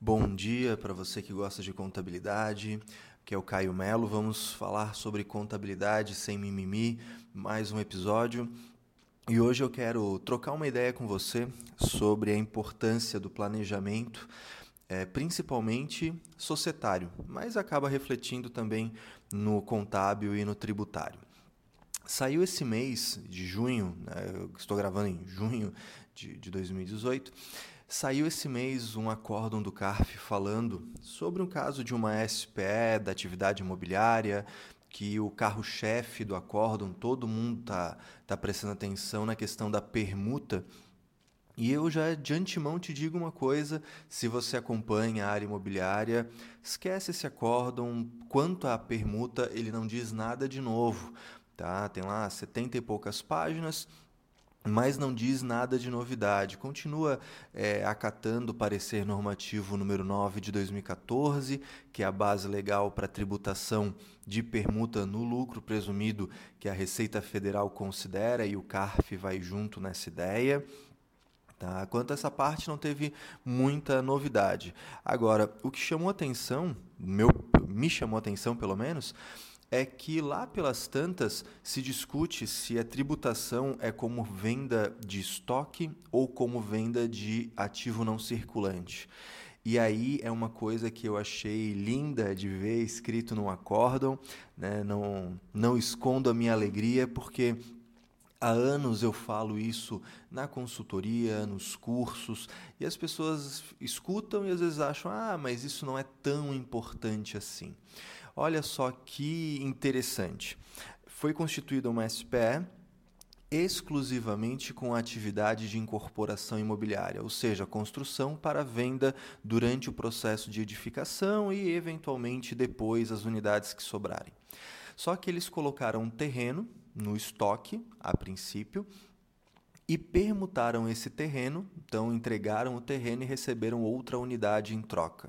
Bom dia para você que gosta de contabilidade, que é o Caio Melo. Vamos falar sobre contabilidade sem mimimi, mais um episódio. E hoje eu quero trocar uma ideia com você sobre a importância do planejamento, é, principalmente societário, mas acaba refletindo também no contábil e no tributário. Saiu esse mês de junho, né, estou gravando em junho de, de 2018 Saiu esse mês um acórdão do CARF falando sobre um caso de uma SPE da atividade imobiliária, que o carro-chefe do acórdão, todo mundo está tá prestando atenção na questão da permuta. E eu já de antemão te digo uma coisa: se você acompanha a área imobiliária, esquece esse acórdão. Quanto à permuta, ele não diz nada de novo. Tá? Tem lá 70 e poucas páginas mas não diz nada de novidade. Continua é, acatando o parecer normativo número 9 de 2014, que é a base legal para tributação de permuta no lucro presumido que a Receita Federal considera e o CARF vai junto nessa ideia. Tá? Quanto a essa parte, não teve muita novidade. Agora, o que chamou atenção, meu, me chamou atenção pelo menos, é que lá pelas tantas se discute se a tributação é como venda de estoque ou como venda de ativo não circulante. E aí é uma coisa que eu achei linda de ver escrito no acórdão, né? não, não escondo a minha alegria, porque Há anos eu falo isso na consultoria, nos cursos, e as pessoas escutam e às vezes acham: ah, mas isso não é tão importante assim. Olha só que interessante. Foi constituída uma SPE exclusivamente com a atividade de incorporação imobiliária, ou seja, construção para venda durante o processo de edificação e, eventualmente, depois as unidades que sobrarem. Só que eles colocaram um terreno no estoque, a princípio, e permutaram esse terreno, então entregaram o terreno e receberam outra unidade em troca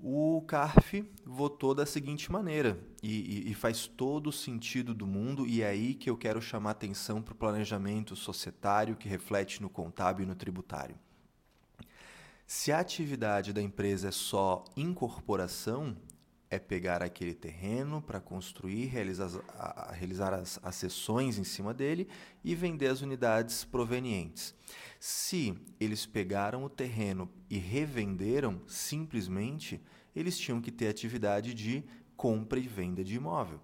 o CARF votou da seguinte maneira, e, e, e, faz todo o sentido do mundo, e é aí que eu quero chamar atenção para o planejamento societário que reflete no contábil e no tributário. Se a atividade da empresa é só incorporação, é pegar aquele terreno para construir, realizar, realizar as, as sessões em cima dele e vender as unidades provenientes. Se eles pegaram o terreno e revenderam, simplesmente eles tinham que ter atividade de compra e venda de imóvel.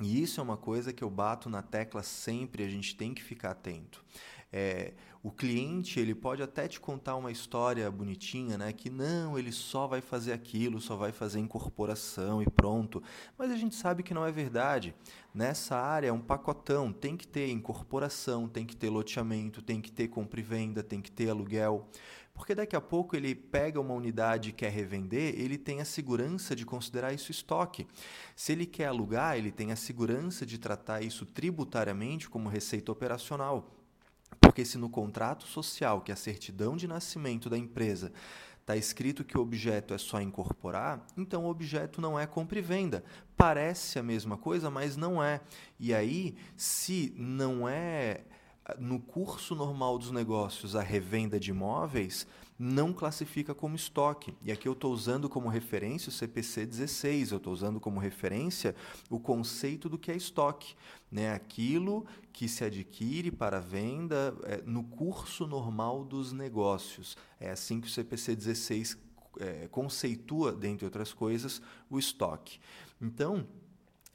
E isso é uma coisa que eu bato na tecla sempre, a gente tem que ficar atento. É, o cliente ele pode até te contar uma história bonitinha, né? Que não, ele só vai fazer aquilo, só vai fazer incorporação e pronto. Mas a gente sabe que não é verdade. Nessa área é um pacotão, tem que ter incorporação, tem que ter loteamento, tem que ter compra e venda, tem que ter aluguel. Porque daqui a pouco ele pega uma unidade e quer revender, ele tem a segurança de considerar isso estoque. Se ele quer alugar, ele tem a segurança de tratar isso tributariamente como receita operacional. Porque se no contrato social, que é a certidão de nascimento da empresa, está escrito que o objeto é só incorporar, então o objeto não é compra e venda. Parece a mesma coisa, mas não é. E aí, se não é no curso normal dos negócios a revenda de imóveis, não classifica como estoque. E aqui eu estou usando como referência o CPC 16, eu estou usando como referência o conceito do que é estoque. Né? Aquilo que se adquire para venda é, no curso normal dos negócios. É assim que o CPC 16 é, conceitua, dentre outras coisas, o estoque. Então,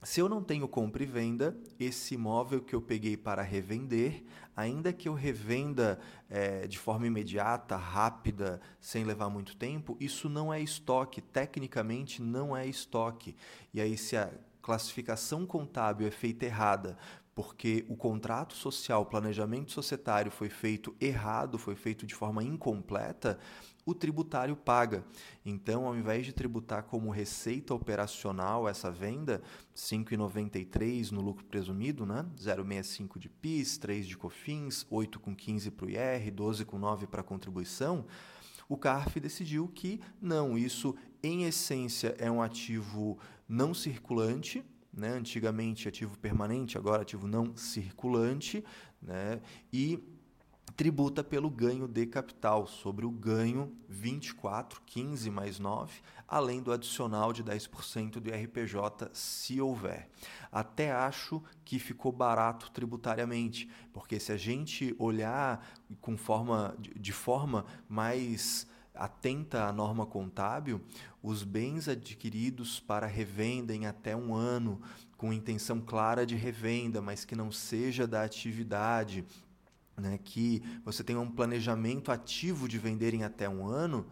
se eu não tenho compra e venda, esse imóvel que eu peguei para revender, ainda que eu revenda é, de forma imediata, rápida, sem levar muito tempo, isso não é estoque. Tecnicamente, não é estoque. E aí, se a classificação contábil é feita errada, porque o contrato social, o planejamento societário foi feito errado, foi feito de forma incompleta, o tributário paga. Então, ao invés de tributar como receita operacional essa venda, 5,93 no lucro presumido, né? 0,65 de PIS, 3 de COFINS, 8 com 15 para o IR, 12 com 9 para a contribuição, o CARF decidiu que não, isso em essência é um ativo não circulante, né? antigamente ativo permanente, agora ativo não circulante, né? e tributa pelo ganho de capital, sobre o ganho 24, 15 mais 9, além do adicional de 10% do IRPJ, se houver. Até acho que ficou barato tributariamente, porque se a gente olhar com forma, de forma mais atenta à norma contábil, os bens adquiridos para revenda em até um ano, com intenção clara de revenda, mas que não seja da atividade, né, que você tenha um planejamento ativo de vender em até um ano,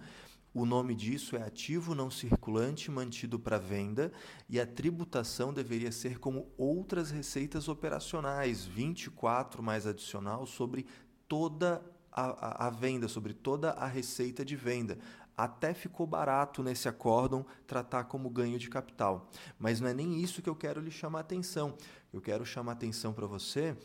o nome disso é ativo não circulante mantido para venda e a tributação deveria ser como outras receitas operacionais, 24 mais adicional sobre toda a, a, a venda, sobre toda a receita de venda. Até ficou barato nesse acórdão tratar como ganho de capital. Mas não é nem isso que eu quero lhe chamar atenção. Eu quero chamar atenção para você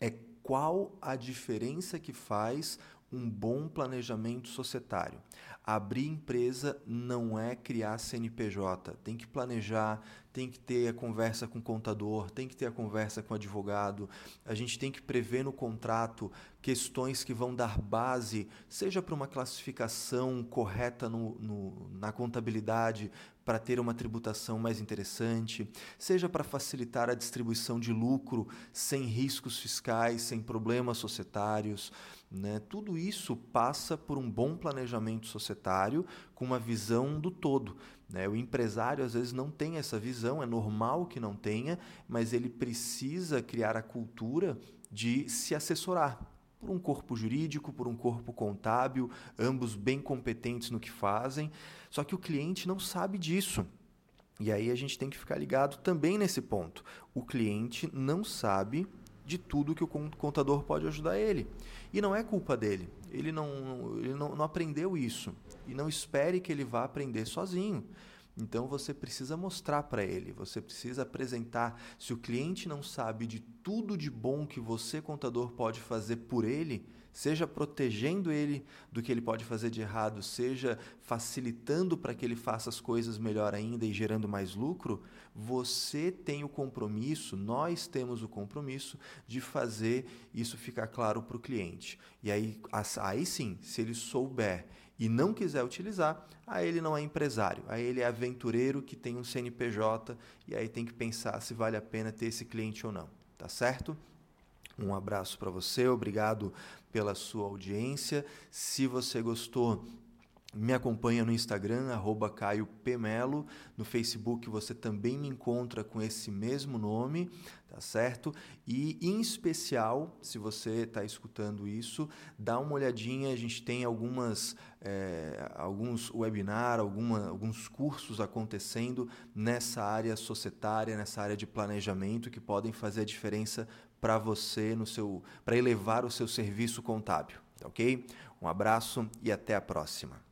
é qual a diferença que faz um bom planejamento societário. Abrir empresa não é criar CNPJ. Tem que planejar, tem que ter a conversa com o contador, tem que ter a conversa com o advogado. A gente tem que prever no contrato questões que vão dar base, seja para uma classificação correta no, no, na contabilidade, para ter uma tributação mais interessante, seja para facilitar a distribuição de lucro sem riscos fiscais, sem problemas societários. Né? Tudo isso passa por um bom planejamento societário com uma visão do todo. Né? O empresário às vezes não tem essa visão, é normal que não tenha, mas ele precisa criar a cultura de se assessorar por um corpo jurídico, por um corpo contábil, ambos bem competentes no que fazem. Só que o cliente não sabe disso. E aí a gente tem que ficar ligado também nesse ponto. O cliente não sabe de tudo que o contador pode ajudar ele. E não é culpa dele. Ele não, ele não, não aprendeu isso. E não espere que ele vá aprender sozinho. Então você precisa mostrar para ele, você precisa apresentar. Se o cliente não sabe de tudo de bom que você, contador, pode fazer por ele, seja protegendo ele do que ele pode fazer de errado, seja facilitando para que ele faça as coisas melhor ainda e gerando mais lucro, você tem o compromisso, nós temos o compromisso de fazer isso ficar claro para o cliente. E aí, aí sim, se ele souber e não quiser utilizar, aí ele não é empresário, aí ele é aventureiro que tem um CNPJ e aí tem que pensar se vale a pena ter esse cliente ou não, tá certo? Um abraço para você, obrigado pela sua audiência. Se você gostou, me acompanha no Instagram, arroba Caio Pemelo. No Facebook você também me encontra com esse mesmo nome, tá certo? E em especial, se você está escutando isso, dá uma olhadinha. A gente tem algumas, é, alguns webinar, alguma, alguns cursos acontecendo nessa área societária, nessa área de planejamento que podem fazer a diferença para você no seu, para elevar o seu serviço contábil, tá ok? Um abraço e até a próxima.